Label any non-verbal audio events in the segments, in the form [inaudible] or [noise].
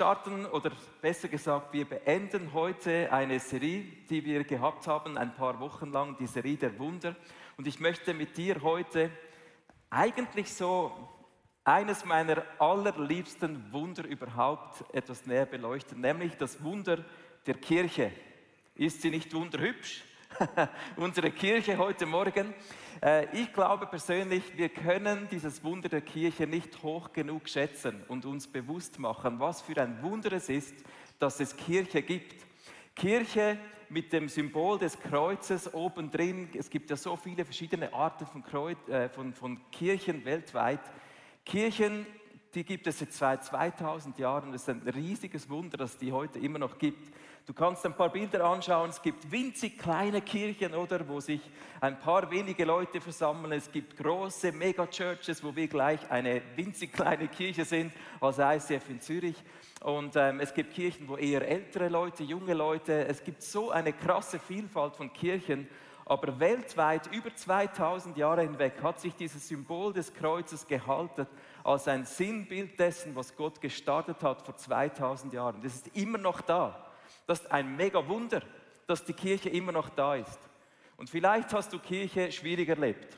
starten oder besser gesagt, wir beenden heute eine Serie, die wir gehabt haben, ein paar Wochen lang, die Serie der Wunder. Und ich möchte mit dir heute eigentlich so eines meiner allerliebsten Wunder überhaupt etwas näher beleuchten, nämlich das Wunder der Kirche. Ist sie nicht wunderhübsch? [laughs] Unsere Kirche heute Morgen. Äh, ich glaube persönlich, wir können dieses Wunder der Kirche nicht hoch genug schätzen und uns bewusst machen, was für ein Wunder es ist, dass es Kirche gibt. Kirche mit dem Symbol des Kreuzes obendrin. Es gibt ja so viele verschiedene Arten von, Kreuz, äh, von, von Kirchen weltweit. Kirchen, die gibt es seit 2000 Jahren. Es ist ein riesiges Wunder, dass die heute immer noch gibt. Du kannst ein paar Bilder anschauen. Es gibt winzig kleine Kirchen, oder, wo sich ein paar wenige Leute versammeln. Es gibt große Megachurches, wo wir gleich eine winzig kleine Kirche sind, als ICF in Zürich. Und ähm, es gibt Kirchen, wo eher ältere Leute, junge Leute. Es gibt so eine krasse Vielfalt von Kirchen. Aber weltweit über 2000 Jahre hinweg hat sich dieses Symbol des Kreuzes gehalten als ein Sinnbild dessen, was Gott gestartet hat vor 2000 Jahren. Das ist immer noch da. Das ist ein mega Wunder, dass die Kirche immer noch da ist. Und vielleicht hast du Kirche schwierig erlebt.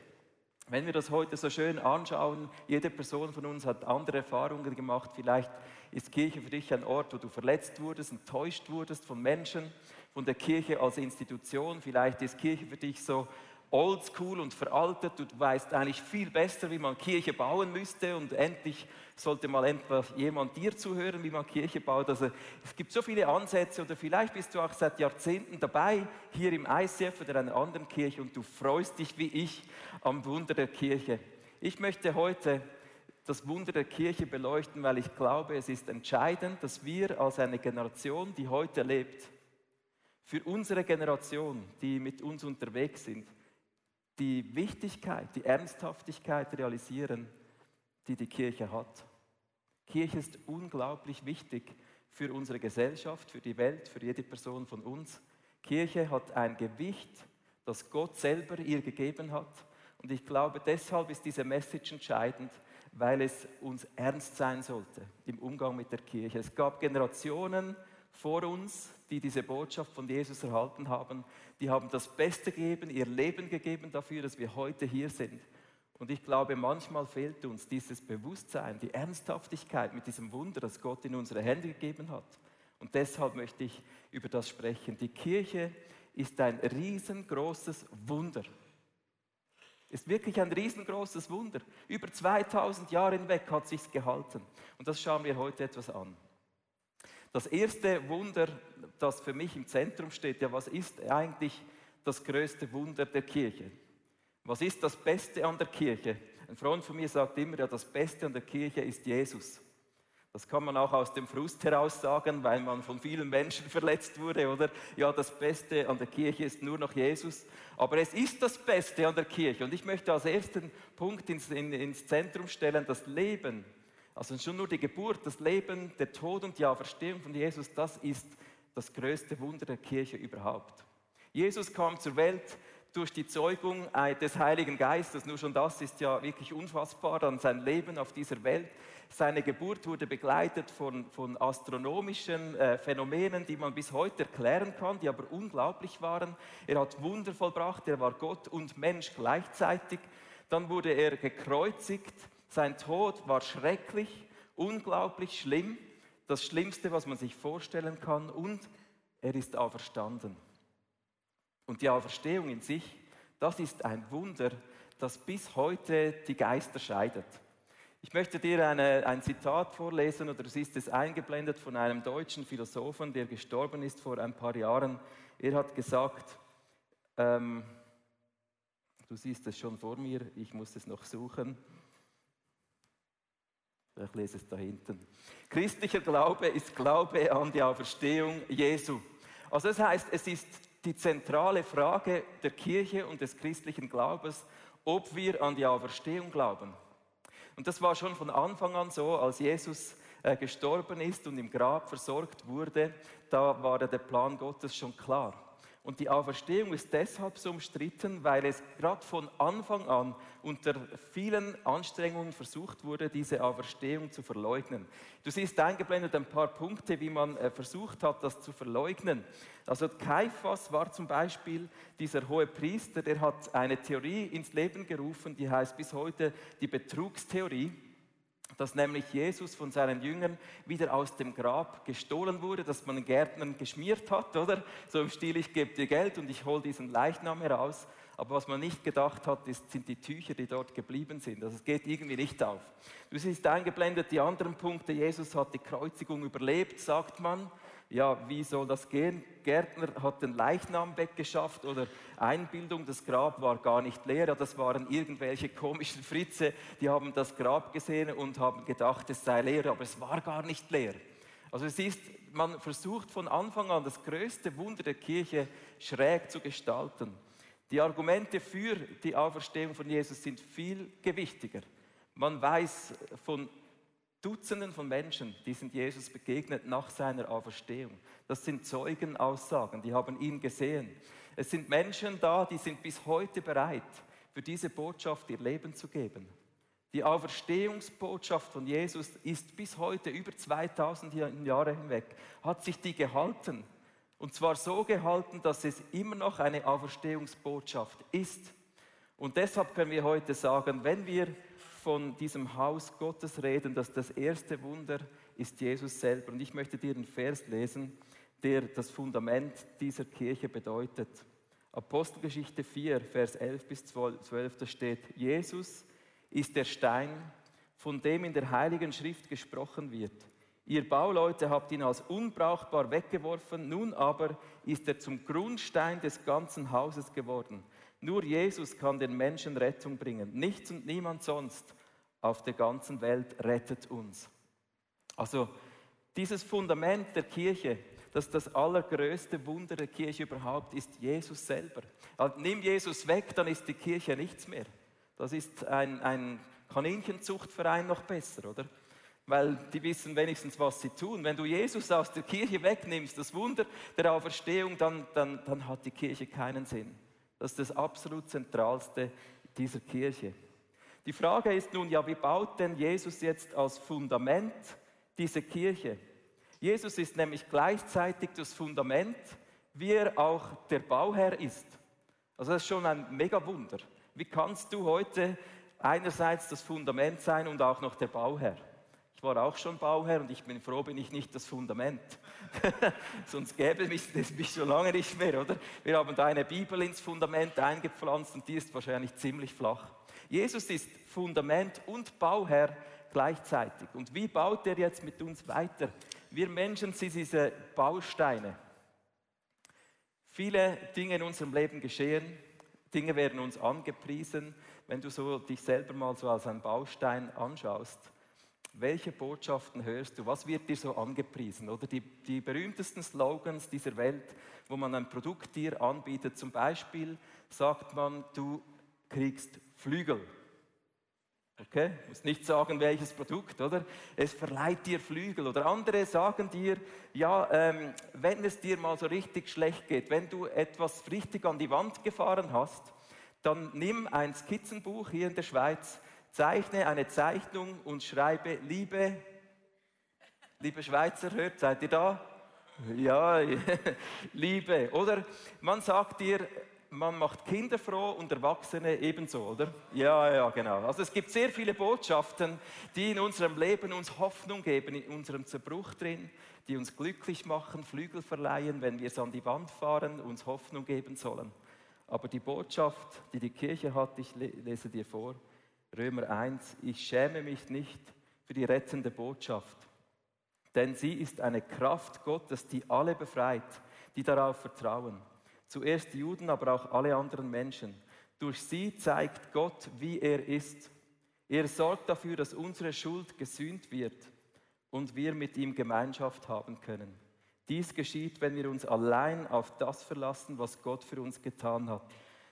Wenn wir das heute so schön anschauen, jede Person von uns hat andere Erfahrungen gemacht. Vielleicht ist Kirche für dich ein Ort, wo du verletzt wurdest, enttäuscht wurdest von Menschen, von der Kirche als Institution. Vielleicht ist Kirche für dich so oldschool und veraltet. Du weißt eigentlich viel besser, wie man Kirche bauen müsste und endlich sollte mal etwas jemand dir zuhören, wie man Kirche baut. Also es gibt so viele Ansätze oder vielleicht bist du auch seit Jahrzehnten dabei hier im ICF oder einer anderen Kirche und du freust dich wie ich am Wunder der Kirche. Ich möchte heute das Wunder der Kirche beleuchten, weil ich glaube, es ist entscheidend, dass wir als eine Generation, die heute lebt, für unsere Generation, die mit uns unterwegs sind, die Wichtigkeit, die Ernsthaftigkeit realisieren, die die Kirche hat. Kirche ist unglaublich wichtig für unsere Gesellschaft, für die Welt, für jede Person von uns. Kirche hat ein Gewicht, das Gott selber ihr gegeben hat. Und ich glaube, deshalb ist diese Message entscheidend, weil es uns ernst sein sollte im Umgang mit der Kirche. Es gab Generationen vor uns, die diese Botschaft von Jesus erhalten haben, die haben das Beste gegeben, ihr Leben gegeben dafür, dass wir heute hier sind. Und ich glaube, manchmal fehlt uns dieses Bewusstsein, die Ernsthaftigkeit mit diesem Wunder, das Gott in unsere Hände gegeben hat. Und deshalb möchte ich über das sprechen. Die Kirche ist ein riesengroßes Wunder. Ist wirklich ein riesengroßes Wunder. Über 2000 Jahre hinweg hat sich's gehalten. Und das schauen wir heute etwas an. Das erste Wunder, das für mich im Zentrum steht, ja, was ist eigentlich das größte Wunder der Kirche? Was ist das Beste an der Kirche? Ein Freund von mir sagt immer, ja, das Beste an der Kirche ist Jesus. Das kann man auch aus dem Frust heraus sagen, weil man von vielen Menschen [laughs] verletzt wurde, oder? Ja, das Beste an der Kirche ist nur noch Jesus. Aber es ist das Beste an der Kirche. Und ich möchte als ersten Punkt ins, in, ins Zentrum stellen, das Leben also schon nur die Geburt, das Leben, der Tod und die Auferstehung von Jesus, das ist das größte Wunder der Kirche überhaupt. Jesus kam zur Welt durch die Zeugung des Heiligen Geistes. Nur schon das ist ja wirklich unfassbar, dann sein Leben auf dieser Welt. Seine Geburt wurde begleitet von, von astronomischen äh, Phänomenen, die man bis heute erklären kann, die aber unglaublich waren. Er hat Wunder vollbracht, er war Gott und Mensch gleichzeitig. Dann wurde er gekreuzigt sein Tod war schrecklich, unglaublich schlimm, das Schlimmste, was man sich vorstellen kann. Und er ist auferstanden. Und die Auferstehung in sich, das ist ein Wunder, das bis heute die Geister scheidet. Ich möchte dir eine, ein Zitat vorlesen, oder es ist es eingeblendet von einem deutschen Philosophen, der gestorben ist vor ein paar Jahren. Er hat gesagt, ähm, du siehst es schon vor mir, ich muss es noch suchen. Ich lese es da hinten. Christlicher Glaube ist Glaube an die Auferstehung Jesu. Also das heißt, es ist die zentrale Frage der Kirche und des christlichen Glaubens, ob wir an die Auferstehung glauben. Und das war schon von Anfang an so, als Jesus äh, gestorben ist und im Grab versorgt wurde, da war der Plan Gottes schon klar. Und die Auferstehung ist deshalb so umstritten, weil es gerade von Anfang an unter vielen Anstrengungen versucht wurde, diese Auferstehung zu verleugnen. Du siehst eingeblendet ein paar Punkte, wie man äh, versucht hat, das zu verleugnen. Also Kaiphas war zum Beispiel dieser hohe Priester, der hat eine Theorie ins Leben gerufen, die heißt bis heute die Betrugstheorie dass nämlich Jesus von seinen Jüngern wieder aus dem Grab gestohlen wurde, dass man Gärtnern geschmiert hat, oder? So im Stil, ich gebe dir Geld und ich hole diesen Leichnam heraus. Aber was man nicht gedacht hat, ist, sind die Tücher, die dort geblieben sind. Also es geht irgendwie nicht auf. Du siehst eingeblendet die anderen Punkte. Jesus hat die Kreuzigung überlebt, sagt man ja, wie soll das gehen? Gärtner hat den Leichnam weggeschafft oder Einbildung, das Grab war gar nicht leer. Das waren irgendwelche komischen Fritze, die haben das Grab gesehen und haben gedacht, es sei leer, aber es war gar nicht leer. Also es ist, man versucht von Anfang an das größte Wunder der Kirche schräg zu gestalten. Die Argumente für die Auferstehung von Jesus sind viel gewichtiger. Man weiß von Dutzenden von Menschen, die sind Jesus begegnet nach seiner Auferstehung. Das sind Zeugenaussagen, die haben ihn gesehen. Es sind Menschen da, die sind bis heute bereit, für diese Botschaft ihr Leben zu geben. Die Auferstehungsbotschaft von Jesus ist bis heute über 2000 Jahre hinweg, hat sich die gehalten. Und zwar so gehalten, dass es immer noch eine Auferstehungsbotschaft ist. Und deshalb können wir heute sagen, wenn wir von diesem Haus Gottes reden, dass das erste Wunder ist Jesus selber. Und ich möchte dir einen Vers lesen, der das Fundament dieser Kirche bedeutet. Apostelgeschichte 4, Vers 11 bis 12, da steht, Jesus ist der Stein, von dem in der Heiligen Schrift gesprochen wird. Ihr Bauleute habt ihn als unbrauchbar weggeworfen, nun aber ist er zum Grundstein des ganzen Hauses geworden. Nur Jesus kann den Menschen Rettung bringen. Nichts und niemand sonst auf der ganzen Welt rettet uns. Also dieses Fundament der Kirche, das das allergrößte Wunder der Kirche überhaupt ist, Jesus selber. Also nimm Jesus weg, dann ist die Kirche nichts mehr. Das ist ein, ein Kaninchenzuchtverein noch besser, oder? Weil die wissen wenigstens, was sie tun. Wenn du Jesus aus der Kirche wegnimmst, das Wunder der Auferstehung, dann, dann, dann hat die Kirche keinen Sinn. Das ist das absolut Zentralste dieser Kirche. Die Frage ist nun, ja, wie baut denn Jesus jetzt als Fundament diese Kirche? Jesus ist nämlich gleichzeitig das Fundament, wie er auch der Bauherr ist. Also das ist schon ein Megawunder. Wie kannst du heute einerseits das Fundament sein und auch noch der Bauherr? War auch schon Bauherr und ich bin froh, bin ich nicht das Fundament. [laughs] Sonst gäbe es mich schon lange nicht mehr, oder? Wir haben da eine Bibel ins Fundament eingepflanzt und die ist wahrscheinlich ziemlich flach. Jesus ist Fundament und Bauherr gleichzeitig. Und wie baut er jetzt mit uns weiter? Wir Menschen sind diese Bausteine. Viele Dinge in unserem Leben geschehen, Dinge werden uns angepriesen. Wenn du so dich selber mal so als ein Baustein anschaust, welche Botschaften hörst du? Was wird dir so angepriesen? Oder die, die berühmtesten Slogans dieser Welt, wo man ein Produkt dir anbietet. Zum Beispiel sagt man, du kriegst Flügel. Okay, muss nicht sagen, welches Produkt, oder? Es verleiht dir Flügel. Oder andere sagen dir, ja, ähm, wenn es dir mal so richtig schlecht geht, wenn du etwas richtig an die Wand gefahren hast, dann nimm ein Skizzenbuch hier in der Schweiz zeichne eine Zeichnung und schreibe, liebe, liebe Schweizer, hört, seid ihr da? Ja, [laughs] Liebe. Oder man sagt dir, man macht Kinder froh und Erwachsene ebenso, oder? Ja, ja, genau. Also es gibt sehr viele Botschaften, die in unserem Leben uns Hoffnung geben, in unserem Zerbruch drin, die uns glücklich machen, Flügel verleihen, wenn wir es an die Wand fahren, uns Hoffnung geben sollen. Aber die Botschaft, die die Kirche hat, ich lese dir vor, Römer 1, ich schäme mich nicht für die rettende Botschaft, denn sie ist eine Kraft Gottes, die alle befreit, die darauf vertrauen. Zuerst die Juden, aber auch alle anderen Menschen. Durch sie zeigt Gott, wie er ist. Er sorgt dafür, dass unsere Schuld gesühnt wird und wir mit ihm Gemeinschaft haben können. Dies geschieht, wenn wir uns allein auf das verlassen, was Gott für uns getan hat.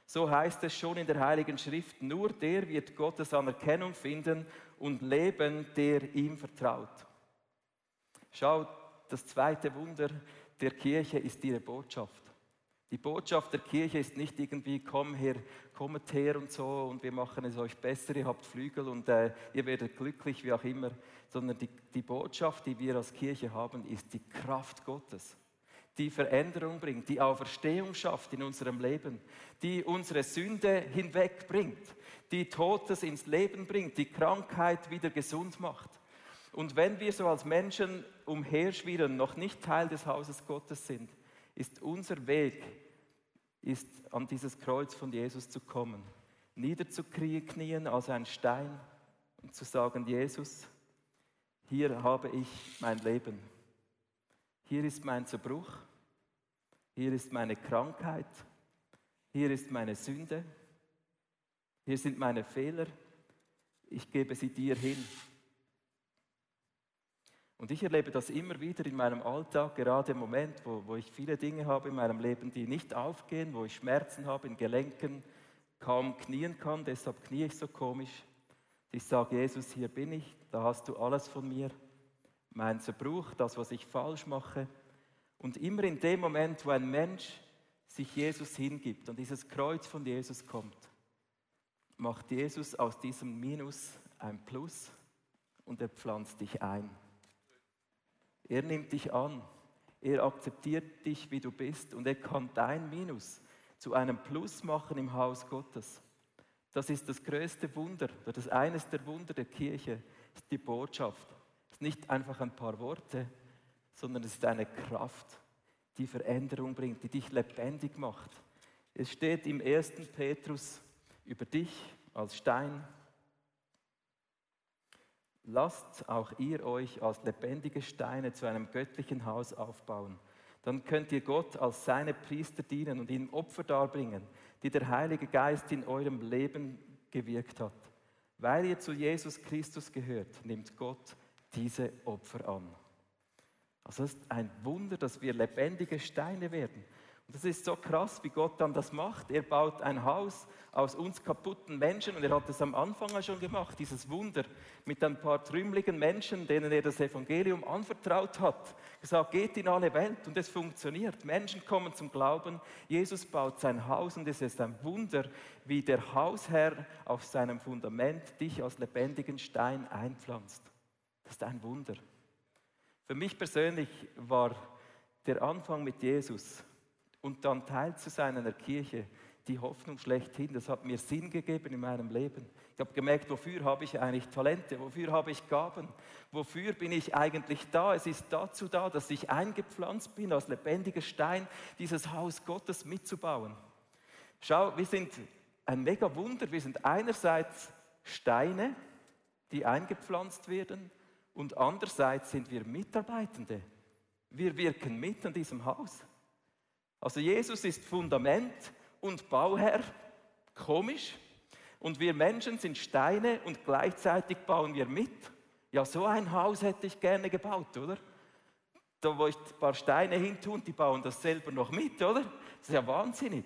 So heißt es schon in der Heiligen Schrift, nur der wird Gottes Anerkennung finden und leben, der ihm vertraut. Schau, das zweite Wunder der Kirche ist ihre Botschaft. Die Botschaft der Kirche ist nicht irgendwie, komm her, kommt her und so und wir machen es euch besser, ihr habt Flügel und äh, ihr werdet glücklich, wie auch immer, sondern die, die Botschaft, die wir als Kirche haben, ist die Kraft Gottes, die Veränderung bringt, die Auferstehung schafft in unserem Leben, die unsere Sünde hinwegbringt, die Totes ins Leben bringt, die Krankheit wieder gesund macht. Und wenn wir so als Menschen umherschwirren, noch nicht Teil des Hauses Gottes sind, ist unser Weg, ist an dieses Kreuz von Jesus zu kommen, niederzuknien als ein Stein und zu sagen, Jesus, hier habe ich mein Leben, hier ist mein Zerbruch, hier ist meine Krankheit, hier ist meine Sünde, hier sind meine Fehler, ich gebe sie dir hin. Und ich erlebe das immer wieder in meinem Alltag, gerade im Moment, wo, wo ich viele Dinge habe in meinem Leben, die nicht aufgehen, wo ich Schmerzen habe in Gelenken, kaum knien kann, deshalb knie ich so komisch. Ich sage, Jesus, hier bin ich, da hast du alles von mir, mein Zerbruch, das, was ich falsch mache. Und immer in dem Moment, wo ein Mensch sich Jesus hingibt und dieses Kreuz von Jesus kommt, macht Jesus aus diesem Minus ein Plus und er pflanzt dich ein. Er nimmt dich an. Er akzeptiert dich, wie du bist. Und er kann dein Minus zu einem Plus machen im Haus Gottes. Das ist das größte Wunder, das ist eines der Wunder der Kirche, ist die Botschaft. Ist nicht einfach ein paar Worte, sondern es ist eine Kraft, die Veränderung bringt, die dich lebendig macht. Es steht im 1. Petrus über dich als Stein, Lasst auch ihr euch als lebendige Steine zu einem göttlichen Haus aufbauen. Dann könnt ihr Gott als seine Priester dienen und ihm Opfer darbringen, die der Heilige Geist in eurem Leben gewirkt hat. Weil ihr zu Jesus Christus gehört, nimmt Gott diese Opfer an. Also es ist ein Wunder, dass wir lebendige Steine werden. Das ist so krass, wie Gott dann das macht. Er baut ein Haus aus uns kaputten Menschen und er hat es am Anfang schon gemacht, dieses Wunder mit ein paar trümmeligen Menschen, denen er das Evangelium anvertraut hat. Gesagt, geht in alle Welt und es funktioniert. Menschen kommen zum Glauben, Jesus baut sein Haus und es ist ein Wunder, wie der Hausherr auf seinem Fundament dich als lebendigen Stein einpflanzt. Das ist ein Wunder. Für mich persönlich war der Anfang mit Jesus und dann Teil zu sein einer Kirche, die Hoffnung schlechthin, das hat mir Sinn gegeben in meinem Leben. Ich habe gemerkt, wofür habe ich eigentlich Talente, wofür habe ich Gaben, wofür bin ich eigentlich da. Es ist dazu da, dass ich eingepflanzt bin, als lebendiger Stein dieses Haus Gottes mitzubauen. Schau, wir sind ein mega Wunder. Wir sind einerseits Steine, die eingepflanzt werden, und andererseits sind wir Mitarbeitende. Wir wirken mit an diesem Haus. Also Jesus ist Fundament und Bauherr, komisch. Und wir Menschen sind Steine und gleichzeitig bauen wir mit. Ja, so ein Haus hätte ich gerne gebaut, oder? Da, wo ich ein paar Steine hintun, die bauen das selber noch mit, oder? Das ist ja wahnsinnig.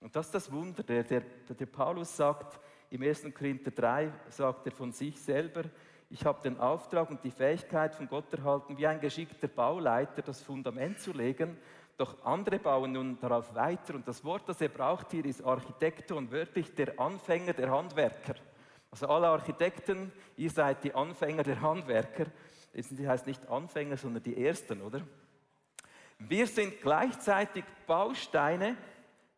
Und das ist das Wunder. Der, der, der Paulus sagt im 1. Korinther 3, sagt er von sich selber, ich habe den Auftrag und die Fähigkeit von Gott erhalten, wie ein geschickter Bauleiter das Fundament zu legen doch andere bauen nun darauf weiter. Und das Wort, das er braucht hier, ist Architekton, wörtlich der Anfänger der Handwerker. Also alle Architekten, ihr seid die Anfänger der Handwerker. Das heißt nicht Anfänger, sondern die Ersten, oder? Wir sind gleichzeitig Bausteine,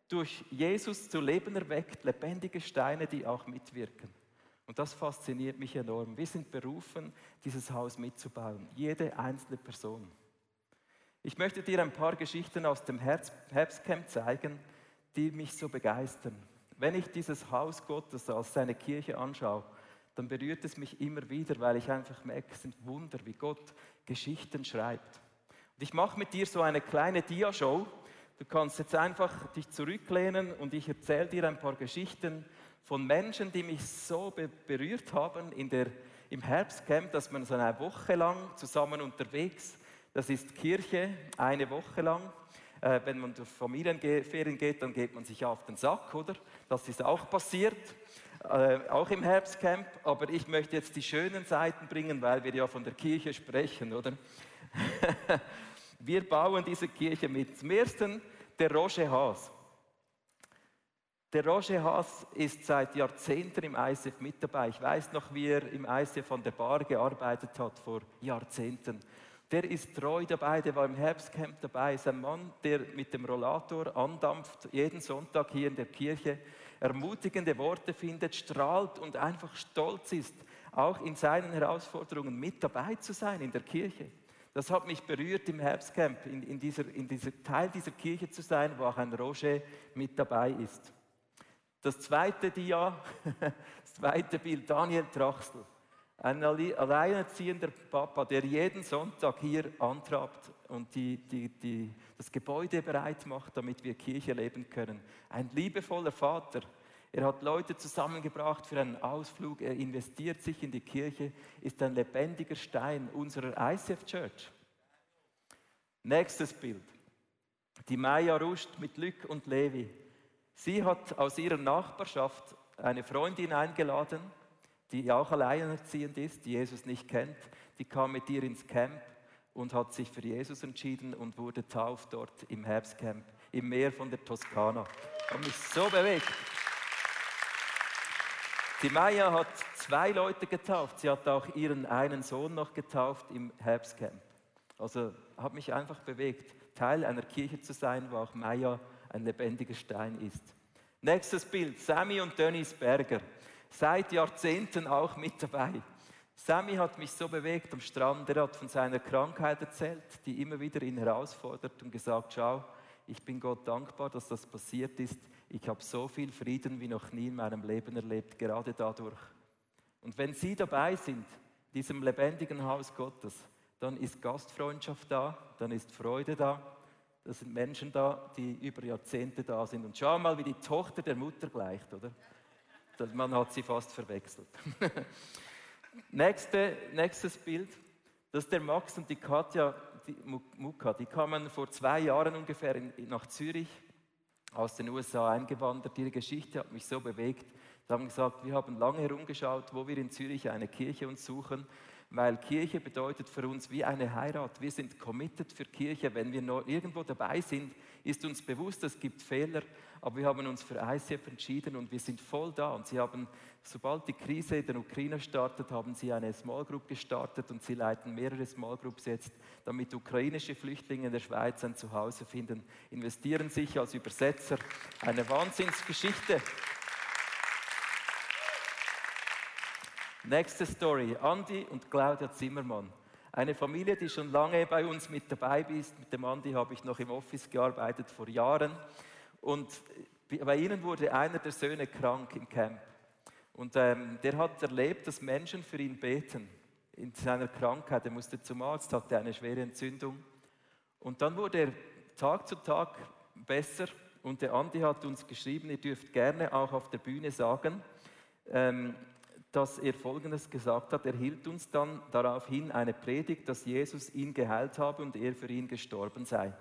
durch Jesus zu Leben erweckt, lebendige Steine, die auch mitwirken. Und das fasziniert mich enorm. Wir sind berufen, dieses Haus mitzubauen, jede einzelne Person. Ich möchte dir ein paar Geschichten aus dem Herbstcamp zeigen, die mich so begeistern. Wenn ich dieses Haus Gottes als seine Kirche anschaue, dann berührt es mich immer wieder, weil ich einfach merke, es sind Wunder, wie Gott Geschichten schreibt. Und ich mache mit dir so eine kleine Dia-Show. Du kannst jetzt einfach dich zurücklehnen und ich erzähle dir ein paar Geschichten von Menschen, die mich so be berührt haben in der, im Herbstcamp, dass man so eine Woche lang zusammen unterwegs das ist Kirche eine Woche lang. Äh, wenn man durch Familienferien geht, dann geht man sich auf den Sack, oder? Das ist auch passiert, äh, auch im Herbstcamp. Aber ich möchte jetzt die schönen Seiten bringen, weil wir ja von der Kirche sprechen, oder? [laughs] wir bauen diese Kirche mit. Zum Ersten der Roger Haas. Der Roger Haas ist seit Jahrzehnten im ICF mit dabei. Ich weiß noch, wie er im ICF von der Bar gearbeitet hat vor Jahrzehnten. Der ist treu dabei, der war im Herbstcamp dabei. Ist ein Mann, der mit dem Rollator andampft, jeden Sonntag hier in der Kirche, ermutigende Worte findet, strahlt und einfach stolz ist, auch in seinen Herausforderungen mit dabei zu sein in der Kirche. Das hat mich berührt im Herbstcamp, in, in, dieser, in dieser Teil dieser Kirche zu sein, wo auch ein Roger mit dabei ist. Das zweite Dia, [laughs] das zweite Bild, Daniel Trachsel. Ein alleinerziehender Papa, der jeden Sonntag hier antrabt und die, die, die, das Gebäude bereit macht, damit wir Kirche leben können. Ein liebevoller Vater. Er hat Leute zusammengebracht für einen Ausflug. Er investiert sich in die Kirche, ist ein lebendiger Stein unserer ICF Church. Nächstes Bild. Die Maya Rust mit Lück und Levi. Sie hat aus ihrer Nachbarschaft eine Freundin eingeladen, die auch alleinerziehend ist, die Jesus nicht kennt. Die kam mit ihr ins Camp und hat sich für Jesus entschieden und wurde tauft dort im Herbstcamp im Meer von der Toskana. Hat mich so bewegt. Die Maya hat zwei Leute getauft. Sie hat auch ihren einen Sohn noch getauft im Herbstcamp. Also hat mich einfach bewegt, Teil einer Kirche zu sein, wo auch Maya ein lebendiger Stein ist. Nächstes Bild, Sammy und Dennis Berger. Seit Jahrzehnten auch mit dabei. Sammy hat mich so bewegt am Strand. Er hat von seiner Krankheit erzählt, die immer wieder ihn herausfordert und gesagt, schau, ich bin Gott dankbar, dass das passiert ist. Ich habe so viel Frieden wie noch nie in meinem Leben erlebt, gerade dadurch. Und wenn Sie dabei sind, diesem lebendigen Haus Gottes, dann ist Gastfreundschaft da, dann ist Freude da, das sind Menschen da, die über Jahrzehnte da sind. Und schau mal, wie die Tochter der Mutter gleicht, oder? Man hat sie fast verwechselt. [laughs] Nächste, nächstes Bild. Das ist der Max und die Katja die Muka. Die kamen vor zwei Jahren ungefähr in, nach Zürich aus den USA eingewandert. Ihre Geschichte hat mich so bewegt. Sie haben gesagt, wir haben lange herumgeschaut, wo wir in Zürich eine Kirche uns suchen weil Kirche bedeutet für uns wie eine Heirat. Wir sind committed für Kirche. Wenn wir noch irgendwo dabei sind, ist uns bewusst, es gibt Fehler, aber wir haben uns für ICF entschieden und wir sind voll da. Und sie haben, sobald die Krise in der Ukraine startet, haben sie eine Small Group gestartet und sie leiten mehrere Small Groups jetzt, damit ukrainische Flüchtlinge in der Schweiz ein Zuhause finden, investieren sich als Übersetzer. Eine Wahnsinnsgeschichte. Nächste Story. Andi und Claudia Zimmermann. Eine Familie, die schon lange bei uns mit dabei ist. Mit dem Andi habe ich noch im Office gearbeitet vor Jahren. Und bei ihnen wurde einer der Söhne krank im Camp. Und ähm, der hat erlebt, dass Menschen für ihn beten in seiner Krankheit. Er musste zum Arzt, hatte eine schwere Entzündung. Und dann wurde er Tag zu Tag besser. Und der Andi hat uns geschrieben, ihr dürft gerne auch auf der Bühne sagen, ähm, dass er Folgendes gesagt hat. Er hielt uns dann darauf hin eine Predigt, dass Jesus ihn geheilt habe und er für ihn gestorben sei.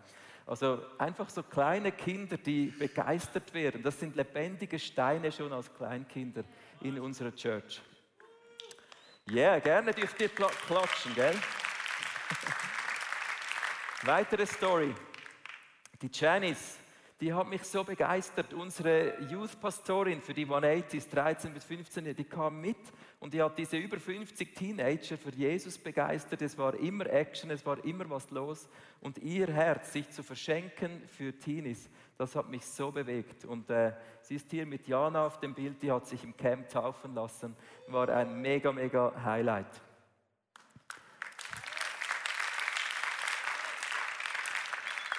Also einfach so kleine Kinder, die begeistert werden. Das sind lebendige Steine schon als Kleinkinder in unserer Church. Ja, yeah, gerne dürft ihr klatschen, gell? [laughs] Weitere Story. Die Janice die hat mich so begeistert. Unsere Youth-Pastorin für die 180s, 13 bis 15, die kam mit und die hat diese über 50 Teenager für Jesus begeistert. Es war immer Action, es war immer was los. Und ihr Herz, sich zu verschenken für Teenies, das hat mich so bewegt. Und äh, sie ist hier mit Jana auf dem Bild, die hat sich im Camp taufen lassen. War ein mega, mega Highlight.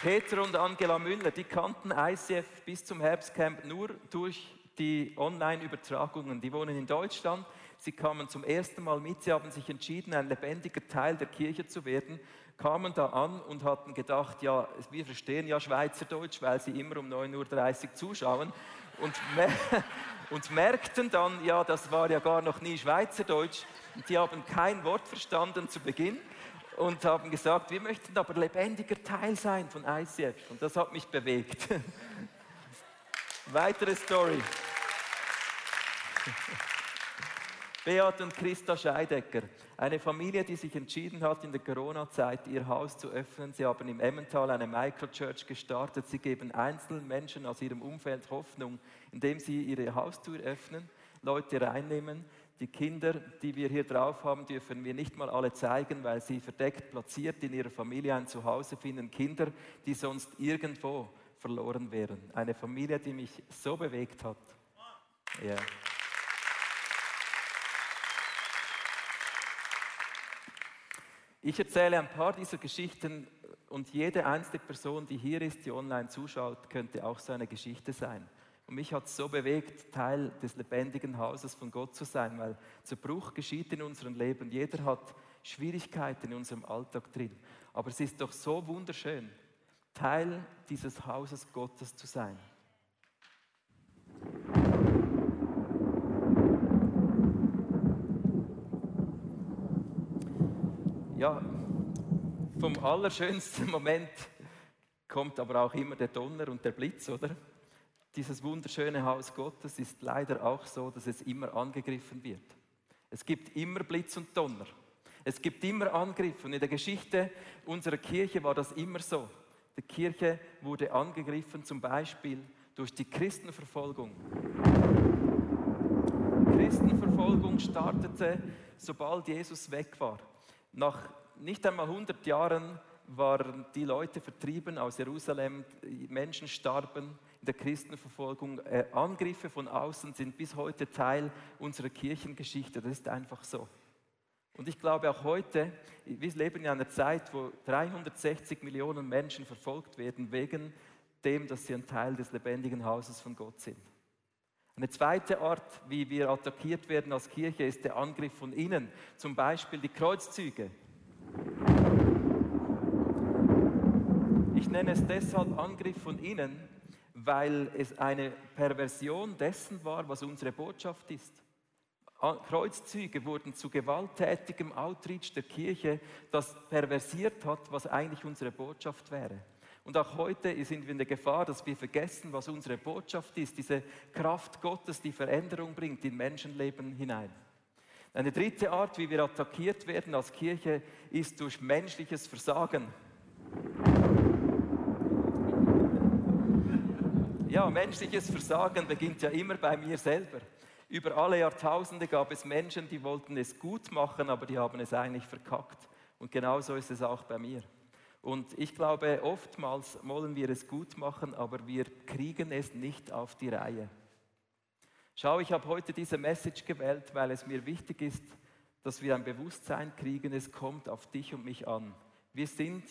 Peter und Angela Müller, die kannten ICF bis zum Herbstcamp nur durch die Online-Übertragungen. Die wohnen in Deutschland. Sie kamen zum ersten Mal mit. Sie haben sich entschieden, ein lebendiger Teil der Kirche zu werden, kamen da an und hatten gedacht, ja, wir verstehen ja Schweizerdeutsch, weil sie immer um 9.30 Uhr zuschauen. Und, mer [laughs] und merkten dann, ja, das war ja gar noch nie Schweizerdeutsch. Und die haben kein Wort verstanden zu Beginn und haben gesagt, wir möchten aber lebendiger Teil sein von ICF. Und das hat mich bewegt. [laughs] Weitere Story. [laughs] Beat und Christa Scheidecker, eine Familie, die sich entschieden hat, in der Corona-Zeit ihr Haus zu öffnen. Sie haben im Emmental eine Microchurch gestartet. Sie geben einzelnen Menschen aus ihrem Umfeld Hoffnung, indem sie ihre Haustür öffnen, Leute reinnehmen. Die Kinder, die wir hier drauf haben, dürfen wir nicht mal alle zeigen, weil sie verdeckt platziert in ihrer Familie ein Zuhause finden. Kinder, die sonst irgendwo verloren wären. Eine Familie, die mich so bewegt hat. Ja. Ich erzähle ein paar dieser Geschichten und jede einzelne Person, die hier ist, die online zuschaut, könnte auch so eine Geschichte sein. Und mich hat es so bewegt, Teil des lebendigen Hauses von Gott zu sein, weil Zerbruch geschieht in unserem Leben. Jeder hat Schwierigkeiten in unserem Alltag drin. Aber es ist doch so wunderschön, Teil dieses Hauses Gottes zu sein. Ja, vom allerschönsten [laughs] Moment kommt aber auch immer der Donner und der Blitz, oder? Dieses wunderschöne Haus Gottes ist leider auch so, dass es immer angegriffen wird. Es gibt immer Blitz und Donner. Es gibt immer Angriffe. Und in der Geschichte unserer Kirche war das immer so. Die Kirche wurde angegriffen, zum Beispiel durch die Christenverfolgung. Christenverfolgung startete, sobald Jesus weg war. Nach nicht einmal 100 Jahren waren die Leute vertrieben aus Jerusalem, Menschen starben der Christenverfolgung, äh, Angriffe von außen sind bis heute Teil unserer Kirchengeschichte. Das ist einfach so. Und ich glaube auch heute, wir leben in einer Zeit, wo 360 Millionen Menschen verfolgt werden wegen dem, dass sie ein Teil des lebendigen Hauses von Gott sind. Eine zweite Art, wie wir attackiert werden als Kirche, ist der Angriff von innen, zum Beispiel die Kreuzzüge. Ich nenne es deshalb Angriff von innen, weil es eine Perversion dessen war, was unsere Botschaft ist. Kreuzzüge wurden zu gewalttätigem Outreach der Kirche, das perversiert hat, was eigentlich unsere Botschaft wäre. Und auch heute sind wir in der Gefahr, dass wir vergessen, was unsere Botschaft ist, diese Kraft Gottes, die Veränderung bringt in Menschenleben hinein. Eine dritte Art, wie wir attackiert werden als Kirche, ist durch menschliches Versagen. Ja, menschliches Versagen beginnt ja immer bei mir selber. Über alle Jahrtausende gab es Menschen, die wollten es gut machen, aber die haben es eigentlich verkackt. Und genauso ist es auch bei mir. Und ich glaube, oftmals wollen wir es gut machen, aber wir kriegen es nicht auf die Reihe. Schau, ich habe heute diese Message gewählt, weil es mir wichtig ist, dass wir ein Bewusstsein kriegen, es kommt auf dich und mich an. Wir sind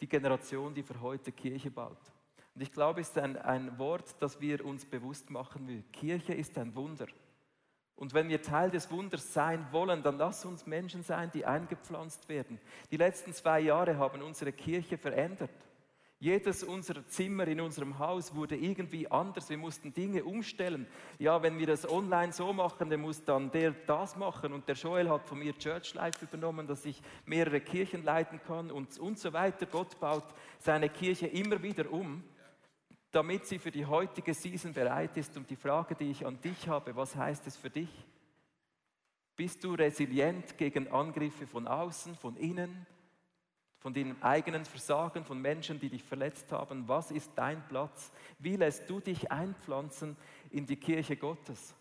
die Generation, die für heute Kirche baut. Und ich glaube, es ist ein, ein Wort, das wir uns bewusst machen will. Kirche ist ein Wunder. Und wenn wir Teil des Wunders sein wollen, dann lass uns Menschen sein, die eingepflanzt werden. Die letzten zwei Jahre haben unsere Kirche verändert. Jedes unserer Zimmer in unserem Haus wurde irgendwie anders. Wir mussten Dinge umstellen. Ja, wenn wir das online so machen, dann muss dann der das machen. Und der Joel hat von mir Church Life übernommen, dass ich mehrere Kirchen leiten kann und, und so weiter. Gott baut seine Kirche immer wieder um damit sie für die heutige Season bereit ist. Und die Frage, die ich an dich habe, was heißt es für dich? Bist du resilient gegen Angriffe von außen, von innen, von den eigenen Versagen, von Menschen, die dich verletzt haben? Was ist dein Platz? Wie lässt du dich einpflanzen in die Kirche Gottes?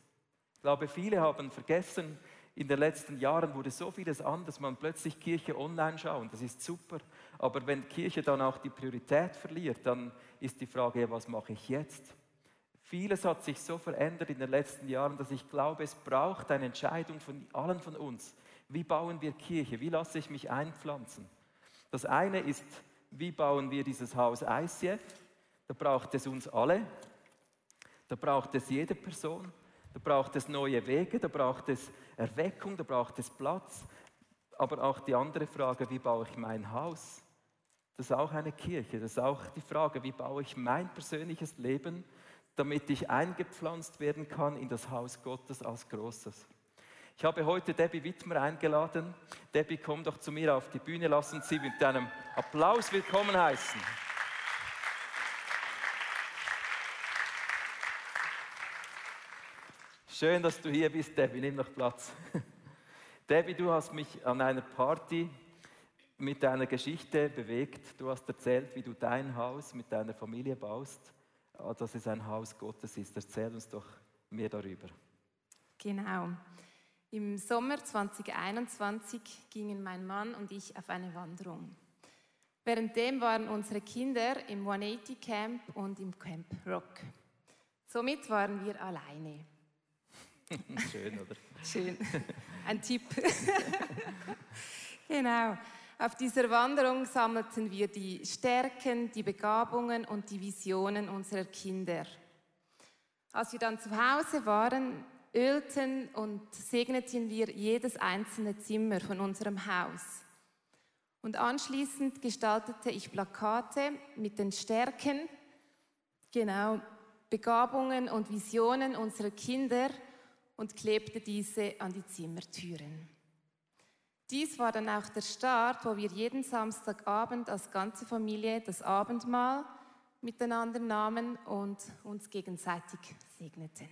Ich glaube, viele haben vergessen, in den letzten Jahren wurde so vieles anders, man plötzlich Kirche online schauen, das ist super. Aber wenn Kirche dann auch die Priorität verliert, dann ist die Frage, was mache ich jetzt? Vieles hat sich so verändert in den letzten Jahren, dass ich glaube, es braucht eine Entscheidung von allen von uns. Wie bauen wir Kirche? Wie lasse ich mich einpflanzen? Das eine ist, wie bauen wir dieses Haus ICF? Da braucht es uns alle. Da braucht es jede Person. Da braucht es neue Wege, da braucht es Erweckung, da braucht es Platz. Aber auch die andere Frage, wie baue ich mein Haus? Das ist auch eine Kirche. Das ist auch die Frage, wie baue ich mein persönliches Leben, damit ich eingepflanzt werden kann in das Haus Gottes als Großes. Ich habe heute Debbie Wittmer eingeladen. Debbie, komm doch zu mir auf die Bühne. Lass uns sie mit einem Applaus willkommen heißen. Schön, dass du hier bist, Debbie. Nimm noch Platz. [laughs] Debbie, du hast mich an einer Party mit deiner Geschichte bewegt. Du hast erzählt, wie du dein Haus mit deiner Familie baust, ah, dass es ein Haus Gottes ist. Erzähl uns doch mehr darüber. Genau. Im Sommer 2021 gingen mein Mann und ich auf eine Wanderung. Währenddem waren unsere Kinder im 180 Camp und im Camp Rock. Somit waren wir alleine. [laughs] Schön, oder? Schön. Ein Tipp. [laughs] genau. Auf dieser Wanderung sammelten wir die Stärken, die Begabungen und die Visionen unserer Kinder. Als wir dann zu Hause waren, ölten und segneten wir jedes einzelne Zimmer von unserem Haus. Und anschließend gestaltete ich Plakate mit den Stärken, genau, Begabungen und Visionen unserer Kinder und klebte diese an die Zimmertüren. Dies war dann auch der Start, wo wir jeden Samstagabend als ganze Familie das Abendmahl miteinander nahmen und uns gegenseitig segneten.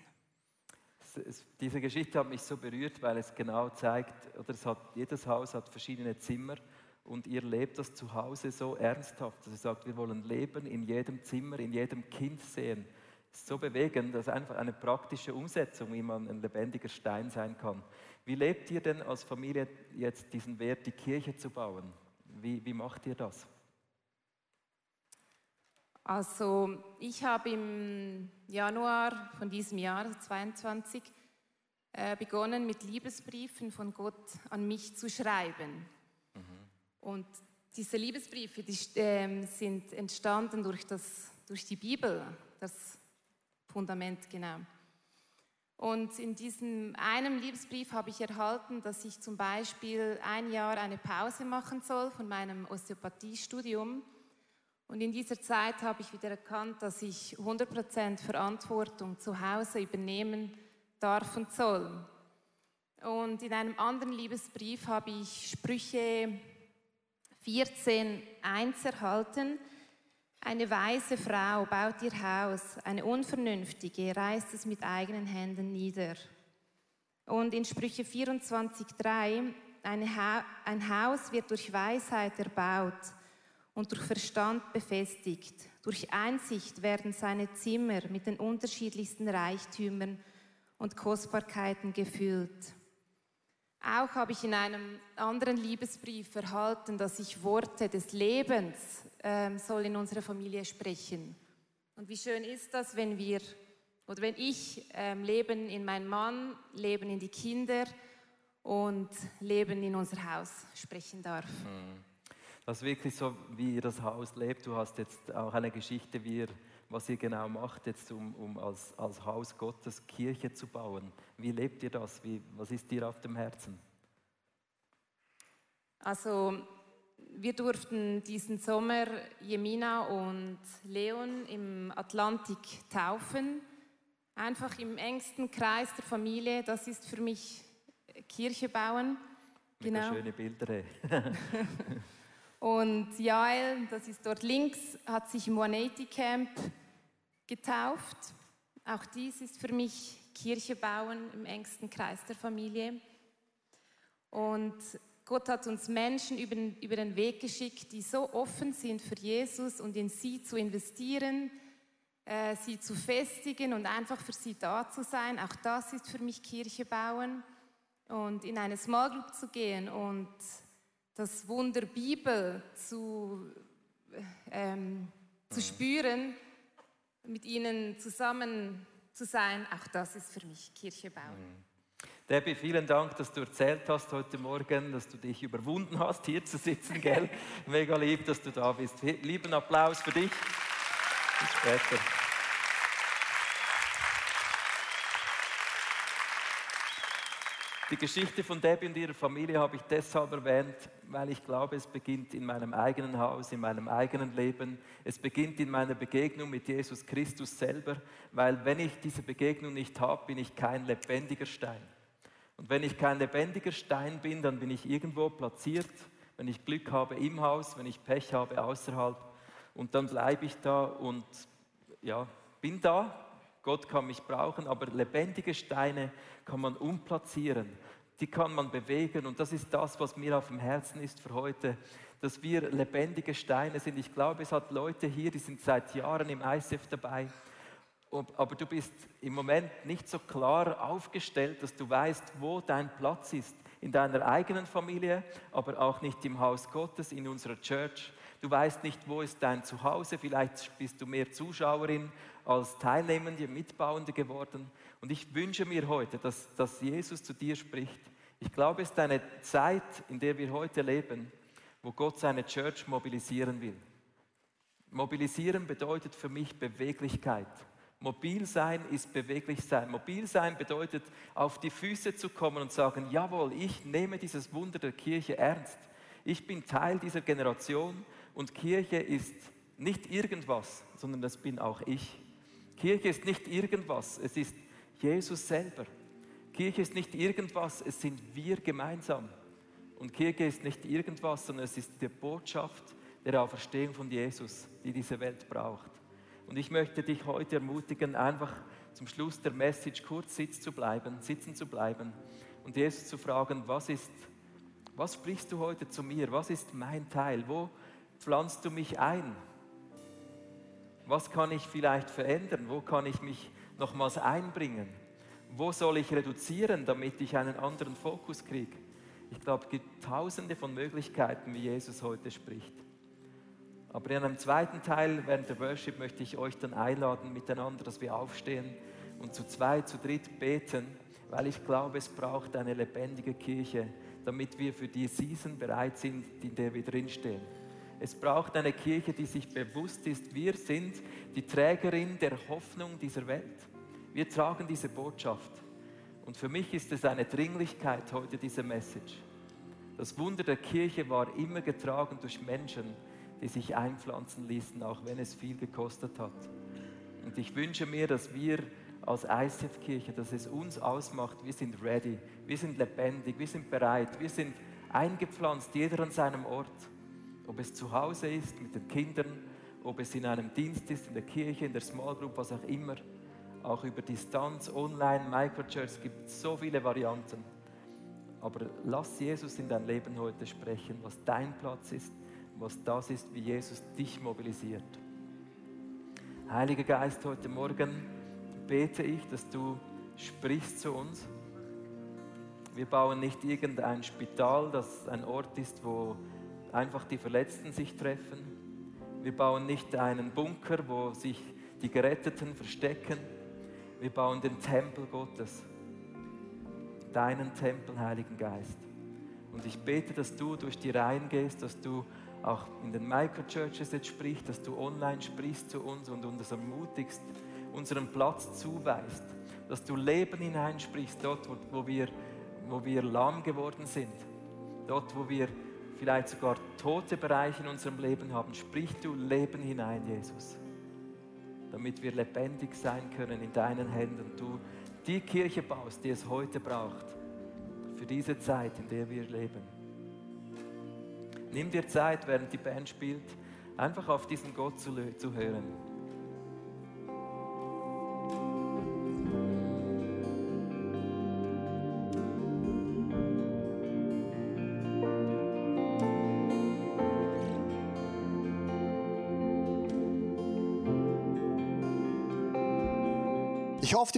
Diese Geschichte hat mich so berührt, weil es genau zeigt, oder es hat, jedes Haus hat verschiedene Zimmer und ihr lebt das zu Hause so ernsthaft, dass ihr sagt, wir wollen Leben in jedem Zimmer, in jedem Kind sehen so bewegend, das ist einfach eine praktische Umsetzung, wie man ein lebendiger Stein sein kann. Wie lebt ihr denn als Familie jetzt diesen Wert, die Kirche zu bauen? Wie, wie macht ihr das? Also ich habe im Januar von diesem Jahr, 22, äh, begonnen mit Liebesbriefen von Gott an mich zu schreiben. Mhm. Und diese Liebesbriefe die, äh, sind entstanden durch, das, durch die Bibel, das Fundament, genau. Und in diesem einen Liebesbrief habe ich erhalten, dass ich zum Beispiel ein Jahr eine Pause machen soll von meinem Osteopathiestudium. Und in dieser Zeit habe ich wieder erkannt, dass ich 100% Verantwortung zu Hause übernehmen darf und soll. Und in einem anderen Liebesbrief habe ich Sprüche 14.1 erhalten, eine weise Frau baut ihr Haus, eine unvernünftige reißt es mit eigenen Händen nieder. Und in Sprüche 24.3, ha ein Haus wird durch Weisheit erbaut und durch Verstand befestigt. Durch Einsicht werden seine Zimmer mit den unterschiedlichsten Reichtümern und Kostbarkeiten gefüllt. Auch habe ich in einem anderen Liebesbrief erhalten, dass ich Worte des Lebens ähm, soll in unserer Familie sprechen. Und wie schön ist das, wenn wir oder wenn ich ähm, Leben in meinen Mann, Leben in die Kinder und Leben in unser Haus sprechen darf. Mhm. Das ist wirklich so, wie ihr das Haus lebt. Du hast jetzt auch eine Geschichte, wie ihr was ihr genau macht, jetzt um, um als, als Haus Gottes Kirche zu bauen. Wie lebt ihr das? Wie, was ist dir auf dem Herzen? Also wir durften diesen Sommer Jemina und Leon im Atlantik taufen. Einfach im engsten Kreis der Familie. Das ist für mich Kirche bauen. Mit genau. schöne Bilder. [laughs] und Jael, das ist dort links, hat sich im 180 Camp getauft. Auch dies ist für mich Kirche bauen im engsten Kreis der Familie. Und Gott hat uns Menschen über den, über den Weg geschickt, die so offen sind für Jesus und in sie zu investieren, äh, sie zu festigen und einfach für sie da zu sein. Auch das ist für mich Kirche bauen. Und in eine Small Group zu gehen und das Wunder Bibel zu, äh, ähm, zu spüren, mit ihnen zusammen zu sein, auch das ist für mich Kirche bauen. Mhm. Debbie, vielen Dank, dass du erzählt hast heute Morgen, dass du dich überwunden hast, hier zu sitzen, gell? [laughs] Mega lieb, dass du da bist. Lieben Applaus für dich. Bis später. Die Geschichte von Debbie und ihrer Familie habe ich deshalb erwähnt, weil ich glaube, es beginnt in meinem eigenen Haus, in meinem eigenen Leben. Es beginnt in meiner Begegnung mit Jesus Christus selber, weil wenn ich diese Begegnung nicht habe, bin ich kein lebendiger Stein. Und wenn ich kein lebendiger Stein bin, dann bin ich irgendwo platziert, wenn ich Glück habe im Haus, wenn ich Pech habe außerhalb. Und dann bleibe ich da und ja, bin da, Gott kann mich brauchen, aber lebendige Steine kann man umplatzieren, die kann man bewegen und das ist das, was mir auf dem Herzen ist für heute, dass wir lebendige Steine sind. Ich glaube, es hat Leute hier, die sind seit Jahren im ICF dabei, aber du bist im Moment nicht so klar aufgestellt, dass du weißt, wo dein Platz ist. In deiner eigenen Familie, aber auch nicht im Haus Gottes, in unserer Church. Du weißt nicht, wo ist dein Zuhause. Vielleicht bist du mehr Zuschauerin als Teilnehmende, Mitbauende geworden. Und ich wünsche mir heute, dass, dass Jesus zu dir spricht. Ich glaube, es ist eine Zeit, in der wir heute leben, wo Gott seine Church mobilisieren will. Mobilisieren bedeutet für mich Beweglichkeit. Mobil sein ist beweglich sein. Mobil sein bedeutet, auf die Füße zu kommen und sagen, jawohl, ich nehme dieses Wunder der Kirche ernst. Ich bin Teil dieser Generation und Kirche ist nicht irgendwas, sondern das bin auch ich. Kirche ist nicht irgendwas, es ist Jesus selber. Kirche ist nicht irgendwas, es sind wir gemeinsam. Und Kirche ist nicht irgendwas, sondern es ist die Botschaft der Auferstehung von Jesus, die diese Welt braucht. Und ich möchte dich heute ermutigen, einfach zum Schluss der Message kurz sitzen zu bleiben, sitzen zu bleiben und Jesus zu fragen, was ist, was sprichst du heute zu mir? Was ist mein Teil? Wo pflanzt du mich ein? Was kann ich vielleicht verändern? Wo kann ich mich nochmals einbringen? Wo soll ich reduzieren, damit ich einen anderen Fokus kriege? Ich glaube, es gibt tausende von Möglichkeiten, wie Jesus heute spricht. Aber in einem zweiten Teil während der Worship möchte ich euch dann einladen miteinander, dass wir aufstehen und zu zwei, zu dritt beten, weil ich glaube, es braucht eine lebendige Kirche, damit wir für die Season bereit sind, in der wir drinstehen. Es braucht eine Kirche, die sich bewusst ist, wir sind die Trägerin der Hoffnung dieser Welt. Wir tragen diese Botschaft. Und für mich ist es eine Dringlichkeit heute, diese Message. Das Wunder der Kirche war immer getragen durch Menschen, die sich einpflanzen ließen, auch wenn es viel gekostet hat. Und ich wünsche mir, dass wir als ICF-Kirche, dass es uns ausmacht, wir sind ready, wir sind lebendig, wir sind bereit, wir sind eingepflanzt, jeder an seinem Ort. Ob es zu Hause ist, mit den Kindern, ob es in einem Dienst ist, in der Kirche, in der Small Group, was auch immer. Auch über Distanz, online, Microchurch, es gibt so viele Varianten. Aber lass Jesus in dein Leben heute sprechen, was dein Platz ist, was das ist, wie Jesus dich mobilisiert. Heiliger Geist, heute Morgen bete ich, dass du sprichst zu uns. Wir bauen nicht irgendein Spital, das ein Ort ist, wo einfach die Verletzten sich treffen. Wir bauen nicht einen Bunker, wo sich die Geretteten verstecken. Wir bauen den Tempel Gottes, deinen Tempel, Heiligen Geist. Und ich bete, dass du durch die Reihen gehst, dass du auch in den Microchurches jetzt sprichst, dass du online sprichst zu uns und uns ermutigst, unseren Platz zuweist, dass du Leben hineinsprichst, dort, wo, wo, wir, wo wir lahm geworden sind, dort, wo wir vielleicht sogar tote Bereiche in unserem Leben haben, sprich du Leben hinein, Jesus, damit wir lebendig sein können in deinen Händen. Du die Kirche baust, die es heute braucht, für diese Zeit, in der wir leben. Nimm dir Zeit, während die Band spielt, einfach auf diesen Gott zu, zu hören.